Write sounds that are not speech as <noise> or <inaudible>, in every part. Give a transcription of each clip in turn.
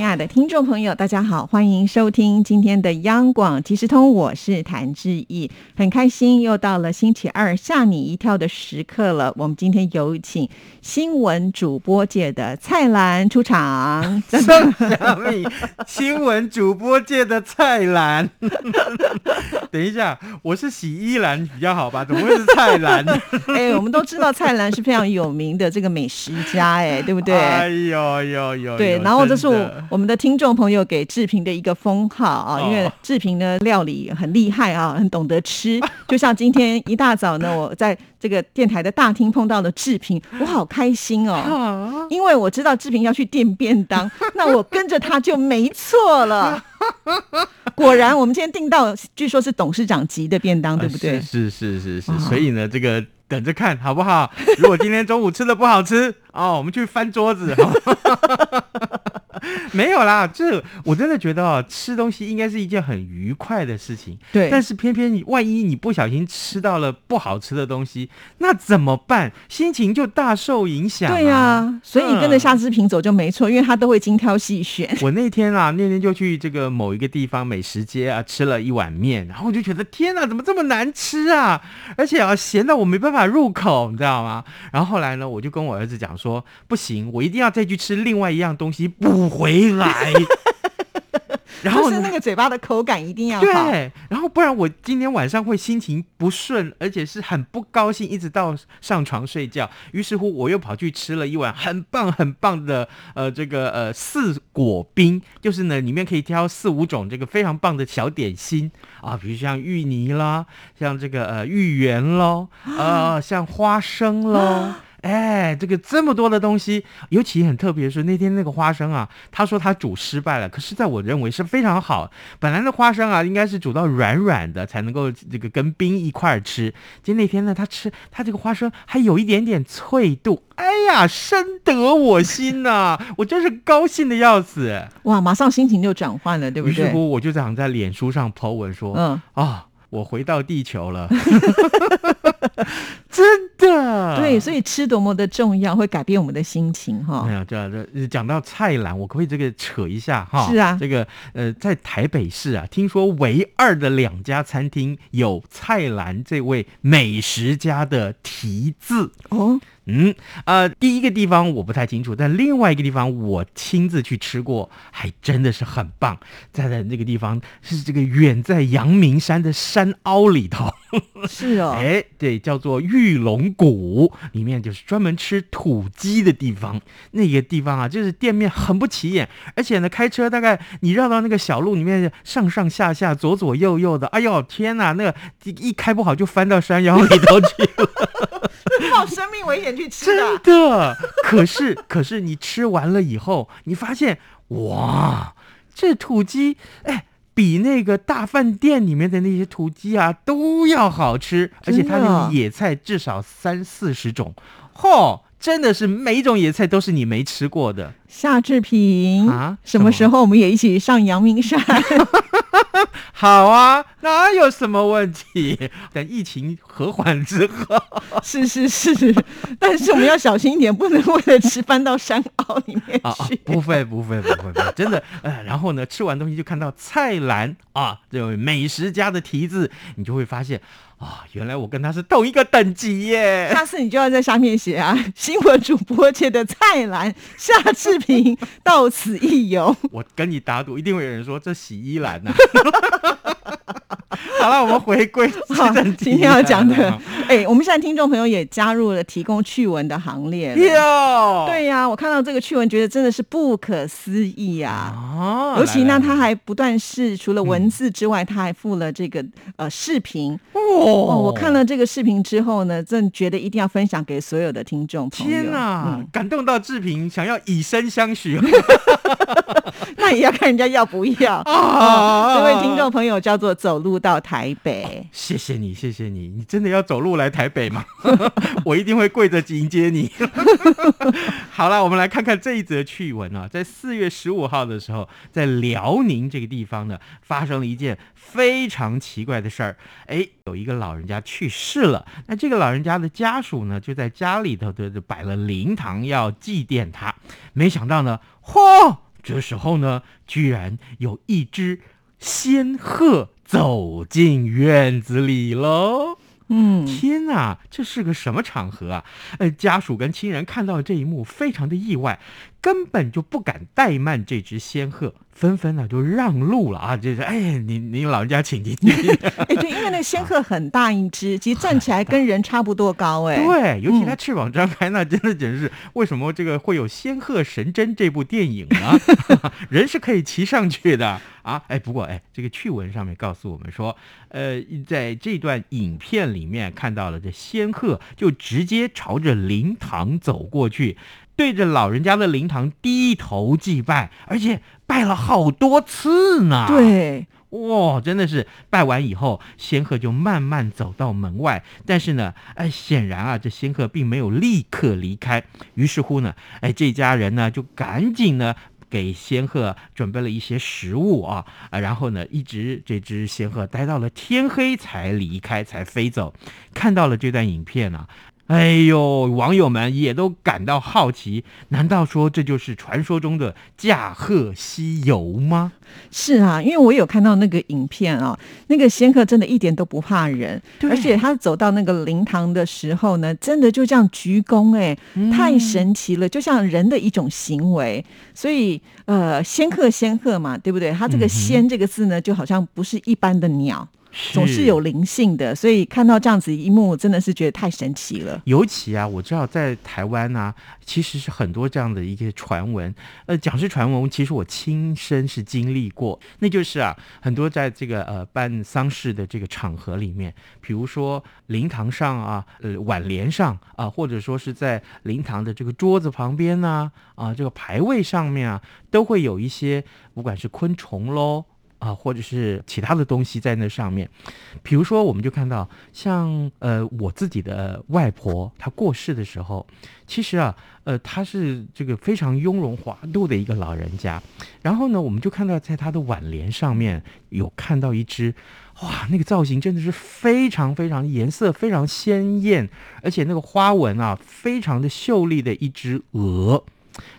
亲爱的听众朋友，大家好，欢迎收听今天的央广即时通，我是谭志毅，很开心又到了星期二吓你一跳的时刻了。我们今天有请新闻主播界的蔡澜出场，宋小米，新闻主播界的蔡澜。<laughs> 等一下，我是洗衣篮比较好吧？怎么会是蔡澜？<laughs> 哎，我们都知道蔡澜是非常有名的这个美食家，哎，对不对？哎呦呦呦！对，然后这是我。我们的听众朋友给志平的一个封号啊，因为志平呢料理很厉害啊，很懂得吃。<laughs> 就像今天一大早呢，我在这个电台的大厅碰到了志平，我好开心 <laughs> 哦，因为我知道志平要去订便当，<laughs> 那我跟着他就没错了。果然，我们今天订到，据说是董事长级的便当，对不对？是是是是，所以呢，这个等着看好不好？如果今天中午吃的不好吃哦，我们去翻桌子。<laughs> 没有啦，这我真的觉得哦，吃东西应该是一件很愉快的事情。对，但是偏偏你万一你不小心吃到了不好吃的东西，那怎么办？心情就大受影响。对呀，所以你跟着夏志平走就没错，因为他都会精挑细选。<laughs> 我那天啊，那天就去这个某一个地方美食街啊，吃了一碗面，然后我就觉得天哪，怎么这么难吃啊？而且啊，咸到我没办法入口，你知道吗？然后后来呢，我就跟我儿子讲说，不行，我一定要再去吃另外一样东西补。回来，<laughs> 然后是那个嘴巴的口感一定要好，对，然后不然我今天晚上会心情不顺，而且是很不高兴，一直到上床睡觉。于是乎，我又跑去吃了一碗很棒很棒的呃这个呃四果冰，就是呢里面可以挑四五种这个非常棒的小点心啊，比如像芋泥啦，像这个呃芋圆喽，呃像花生喽。<gasps> <gasps> 哎，这个这么多的东西，尤其很特别的是那天那个花生啊，他说他煮失败了，可是在我认为是非常好。本来那花生啊，应该是煮到软软的才能够这个跟冰一块儿吃。就那天呢，他吃他这个花生还有一点点脆度，哎呀，深得我心呐！我真是高兴的要死。哇，马上心情就转换了，对不对？于是乎，我就想在脸书上 po 文说，嗯啊。我回到地球了 <laughs> <laughs> <laughs> 真的。对，所以吃多么的重要，会改变我们的心情哈。没有，这这讲到菜篮，我可不可以这个扯一下哈？是啊，这个呃，在台北市啊，听说唯二的两家餐厅有菜篮这位美食家的题字哦。嗯，呃，第一个地方我不太清楚，但另外一个地方我亲自去吃过，还真的是很棒。在的那个地方是这个远在阳明山的山凹里头，是哦，<laughs> 哎，对，叫做玉龙谷，里面就是专门吃土鸡的地方。那个地方啊，就是店面很不起眼，而且呢，开车大概你绕到那个小路里面，上上下下、左左右右的，哎呦天哪，那个一开不好就翻到山腰里头去了。冒生命危险去吃真的。可是，可是你吃完了以后，你发现哇，这土鸡哎，比那个大饭店里面的那些土鸡啊都要好吃，而且它的野菜至少三四十种，嚯！真的是每一种野菜都是你没吃过的。夏志平啊，什么时候我们也一起上阳明山？<laughs> 好啊，哪有什么问题？<laughs> 等疫情和缓之后，<laughs> 是是是，但是我们要小心一点，不能为了吃翻到山坳里面去。不会不会不会不会，真的。呃，然后呢，吃完东西就看到菜篮啊，这位美食家的题字，你就会发现。啊，原来我跟他是同一个等级耶！下次你就要在下面写啊，新闻主播界的蔡澜夏志平到此一游。<laughs> 我跟你打赌，一定会有人说这洗衣篮呐。<laughs> 好了，我们回归今天要讲的。哎，我们现在听众朋友也加入了提供趣闻的行列哟。对呀，我看到这个趣闻，觉得真的是不可思议啊！哦，尤其呢，他还不断是除了文字之外，他还附了这个呃视频。哦，我看了这个视频之后呢，真觉得一定要分享给所有的听众朋友。天哪，感动到志平，想要以身相许。<laughs> 那也要看人家要不要 <laughs> 啊这位听众朋友叫做走路到台北，谢谢你，谢谢你，你真的要走路来台北吗？<laughs> 我一定会跪着迎接你。好了，我们来看看这一则趣闻啊，在四月十五号的时候，在辽宁这个地方呢，发生了一件非常奇怪的事儿。哎，有一个老人家去世了，那这个老人家的家属呢，就在家里头的摆了灵堂要祭奠他。没想到呢，嚯，这时候呢，居然有一只仙鹤走进院子里喽。嗯，天哪，这是个什么场合啊？呃，家属跟亲人看到这一幕，非常的意外，根本就不敢怠慢这只仙鹤，纷纷呢就让路了啊！就是，哎，你你老人家请进去。哎，对，因为那 <laughs> 仙鹤很大一只，其实站起来跟人差不多高，哎，对，尤其它翅膀张开，那真的简直是为什么这个会有《仙鹤神针》这部电影呢？<laughs> 人是可以骑上去的啊！哎，不过哎，这个趣闻上面告诉我们说，呃，在这段影片里面看到了这仙鹤就直接朝着灵堂走过去，对着老人家的灵堂低头祭拜，而且拜了好多次呢。。对，哇，真的是拜完以后，仙鹤就慢慢走到门外。但是呢，哎，显然啊，这仙鹤并没有立刻离开。于是乎呢，哎，这家人呢就赶紧呢给仙鹤准备了一些食物啊啊，然后呢，一直这只仙鹤待到了天黑才离开，才飞走。看到了这段影片啊。哎呦，网友们也都感到好奇，难道说这就是传说中的驾鹤西游吗？是啊，因为我有看到那个影片啊，那个仙鹤真的一点都不怕人，而且他走到那个灵堂的时候呢，真的就这样鞠躬，哎，太神奇了，就像人的一种行为。所以，呃，仙鹤仙鹤嘛，对不对？它这个“仙”这个字呢，就好像不是一般的鸟。总是有灵性的，所以看到这样子一幕，真的是觉得太神奇了。尤其啊，我知道在台湾呢、其实是很多这样的一些传闻。呃，讲是传闻，其实我亲身是经历过。那就是啊，很多在这个呃办丧事的这个场合里面，比如说灵堂上啊，呃挽联上啊，或者说是在灵堂的这个桌子旁边呢，啊，这个牌位上面啊，都会有一些不管是昆虫喽。啊，或者是其他的东西在那上面，比如说，我们就看到像呃我自己的外婆，她过世的时候，其实啊，呃，她是这个非常雍容华度的一个老人家。然后呢，我们就看到在她的挽联上面有看到一只，哇，那个造型真的是非常非常颜色非常鲜艳，而且那个花纹啊非常的秀丽的一只鹅。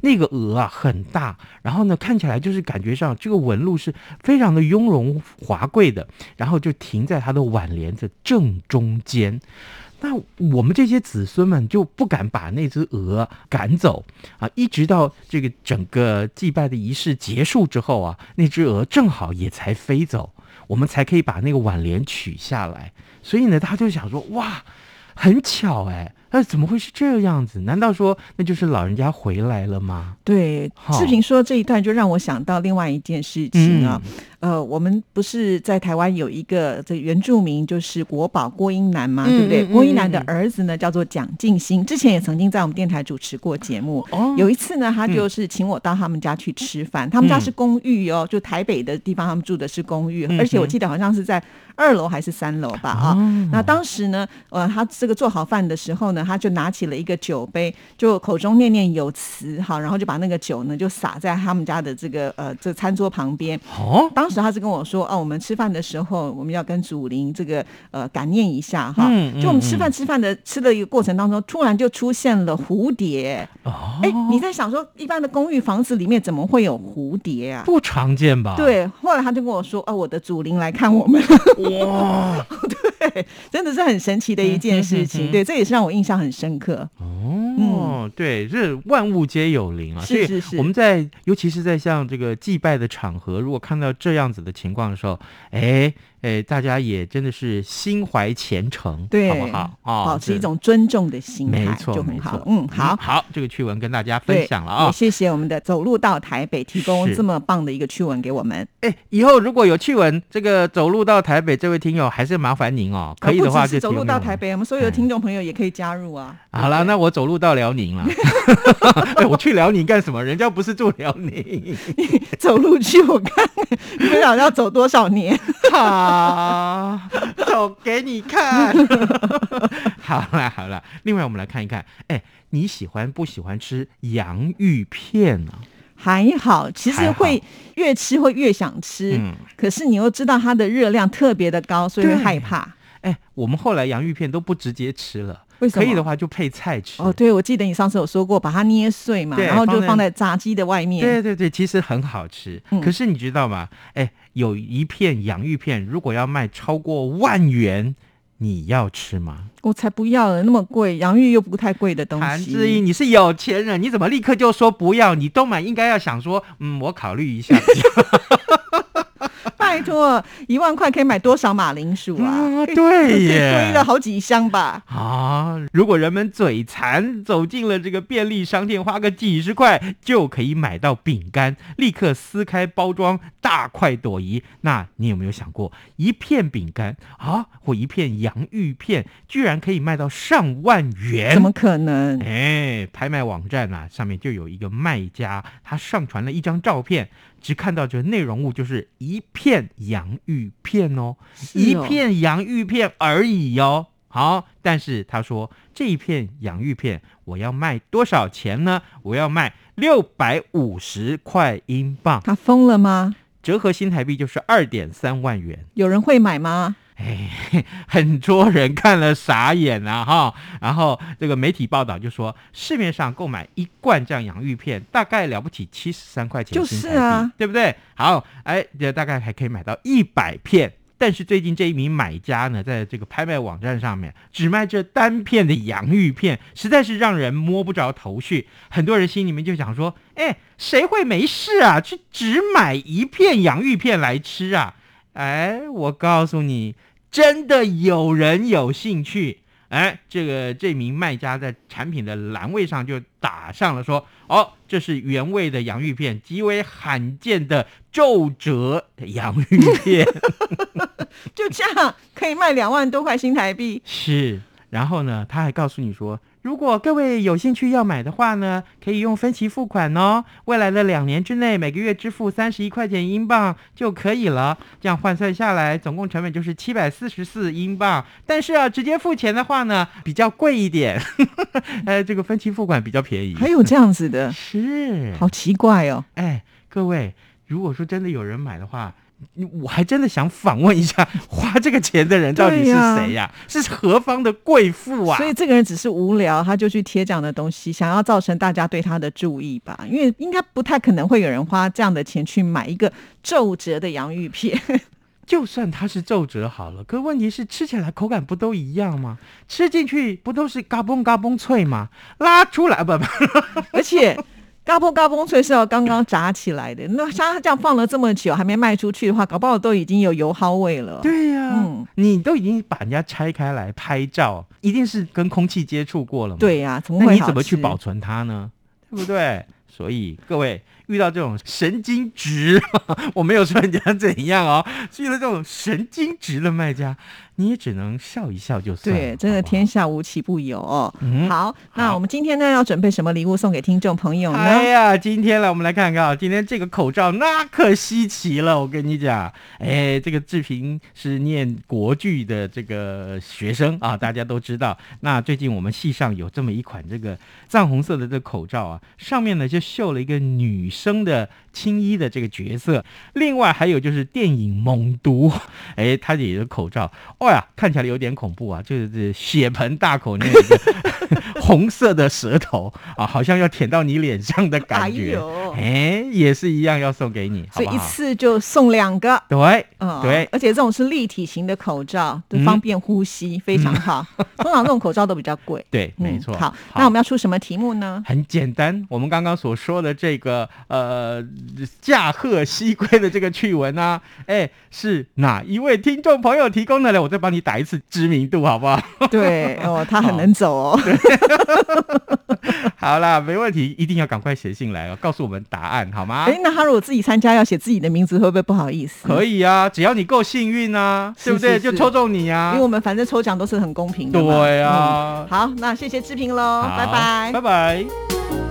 那个鹅啊很大，然后呢看起来就是感觉上这个纹路是非常的雍容华贵的，然后就停在它的挽联的正中间。那我们这些子孙们就不敢把那只鹅赶走啊，一直到这个整个祭拜的仪式结束之后啊，那只鹅正好也才飞走，我们才可以把那个挽联取下来。所以呢，他就想说，哇，很巧哎，那怎么会是这样子？难道说那就是老人家回来了吗？对，好志平说这一段就让我想到另外一件事情啊。呃，我们不是在台湾有一个这原住民，就是国宝郭英男嘛，嗯对不对？郭英男的儿子呢叫做蒋敬新，之前也曾经在我们电台主持过节目。哦有一次呢，他就是请我到他们家去吃饭，他们家嗯是公寓哦，就台北的地方，他们住的是公寓，嗯而且我记得好像是在二楼还是三楼吧啊。哦那当时呢，呃，他这个做好饭的时候呢，他就拿起了一个酒杯，就口中念念有词，好，然后就把那个酒呢就洒在他们家的这个呃这餐桌旁边。哦，当时他是跟我说，哦，我们吃饭的时候我们要跟祖灵这个呃感念一下哈。嗯嗯就我们吃饭吃饭的吃的一个过程当中，突然就出现了蝴蝶。哦，哎，你在想说，一般的公寓房子里面怎么会有蝴蝶啊？不常见吧？，对，后来他就跟我说，哦，我的祖灵来看我们，哇，<laughs> 对，真的是很神奇的一件事情。对，这也是让我印象很深刻。哦，对，这万物皆有灵啊，是所以是是我们在尤其是在像这个祭拜的场合，如果看到这这样子的情况的时候，哎哎，大家也真的是心怀虔诚，对好不好？哦，保持一种尊重的心态没错，就很。好嗯，好。好，这个趣闻跟大家分享了啊也。谢谢我们的走路到台北提供这么棒的一个趣闻给我们。哎，以后如果有趣闻，这个走路到台北，这位听友还是麻烦您哦，可以的话走路到台北，我们所有的听众朋友也可以加入啊。好了，那我走路到辽宁了。<laughs> 哎，我去辽宁干什么？人家不是住辽宁。<laughs> 走路去我看，<laughs> 你不知道要走多少年。好，<laughs> 走给你看。<laughs> 好啦好啦，另外我们来看一看，哎，你喜欢不喜欢吃洋芋片呢、还好，其实会越吃会越想吃，嗯。可是你又知道它的热量特别的高，所以会害怕。哎，我们后来洋芋片都不直接吃了，为什么可以的话就配菜吃。哦，对，我记得你上次有说过，把它捏碎嘛，然后就放在炸鸡的外面。对对对，其实很好吃。嗯可是你知道吗？哎，有一片洋芋片，如果要卖超过万元，你要吃吗？我才不要了，那么贵，洋芋又不太贵的东西。韩志西。毅，你是有钱人，你怎么立刻就说不要？你都买应该要想说，嗯，我考虑一下。拜托，一万块可以买多少马铃薯啊？啊对耶堆了好几箱吧。啊！如果人们嘴馋，走进了这个便利商店，花个几十块就可以买到饼干，立刻撕开包装，大快朵颐。那你有没有想过，一片饼干啊，或一片洋芋片，居然可以卖到上万元？怎么可能？哎，拍卖网站啊，上面就有一个卖家，他上传了一张照片，只看到这内容物就是一片洋芋片哦，是一哦片洋芋片而已哦。好，但是他说这一片洋芋片我要卖多少钱呢？我要卖六百五十块英镑，他疯了吗？折合新台币就是二点三万元。有人会买吗？哎，很多人看了傻眼啊哈。然后这个媒体报道就说，市面上购买一罐这样洋芋片，大概了不起七十三块钱就是啊对不对？好，哎，这大概还可以买到一百片。但是最近这一名买家呢，在这个拍卖网站上面只卖这单片的洋芋片，实在是让人摸不着头绪。很多人心里面就想说：“哎，谁会没事啊，去只买一片洋芋片来吃啊？”哎，我告诉你，真的有人有兴趣。哎，这个这名卖家在产品的栏位上就打上了说：“哦，这是原味的洋芋片，极为罕见的皱褶洋芋片。<laughs> 就这样可以卖两万多块新台币，是，然后呢，他还告诉你说，如果各位有兴趣要买的话呢，可以用分期付款哦。未来的两年之内，每个月支付三十一块钱英镑就可以了。这样换算下来，总共成本就是七百四十四英镑。但是啊，直接付钱的话呢，比较贵一点。<laughs> 呃，这个分期付款比较便宜。还有这样子的，<laughs> 是，好奇怪哦。哎，各位，如果说真的有人买的话。我还真的想反问一下，花这个钱的人到底是谁呀、是何方的贵妇啊？所以这个人只是无聊，他就去贴这样的东西，想要造成大家对他的注意吧。因为应该不太可能会有人花这样的钱去买一个皱褶的洋芋片。<laughs> 就算它是皱褶好了，可问题是吃起来口感不都一样吗？吃进去不都是嘎嘣嘎嘣脆吗？拉出来不不，<laughs> 而且嘎嘣嘎嘣脆是要刚刚炸起来的，那像它这样放了这么久还没卖出去的话，搞不好都已经有油耗味了。对呀、嗯你都已经把人家拆开来拍照，一定是跟空气接触过了嘛？，对呀、怎你怎么去保？存它呢？对不对？所以各位遇到这种神经质，<laughs> 我没有说人家怎样哦，遇到这种神经质的卖家，你也只能笑一笑就算了。对，真的天下无奇不有哦。嗯好，那我们今天呢要准备什么礼物送给听众朋友呢？哎呀，今天来我们来看看啊，今天这个口罩那可稀奇了，我跟你讲，哎，这个志平是念国剧的这个学生啊，大家都知道。那最近我们系上有这么一款这个藏红色的这个口罩啊，上面呢就绣了一个女生的青衣的这个角色，另外还有就是电影《猛毒》，<laughs> 哎，它也有口罩，哦呀，看起来有点恐怖啊，就是这血盆大口那个 <laughs> 红色的舌头啊，好像要舔到你脸上的感觉，哎也是一样要送给你，好所以一？次就送两个。对，嗯，对而且这种是立体型的口罩，都嗯方便呼吸，非常好。<laughs> 通常这种口罩都比较贵。对，没嗯错。好，那我们要出什么题目呢？很简单，我们刚刚所说的这个呃驾鹤西归的这个趣闻啊，哎，是哪一位听众朋友提供的呢？我再帮你打一次知名度，好不好？对哦，<laughs> 他很能走哦。<laughs> 好啦，没问题，一定要赶快写信来哦，告诉我们答案好吗？哎，那他如果自己参加要写自己的名字，会不会不好意思？可以啊，只要你够幸运啊，对不对？就抽中你啊，因为我们反正抽奖都是很公平的。对啊，好，那谢谢志平喽，拜拜，拜拜。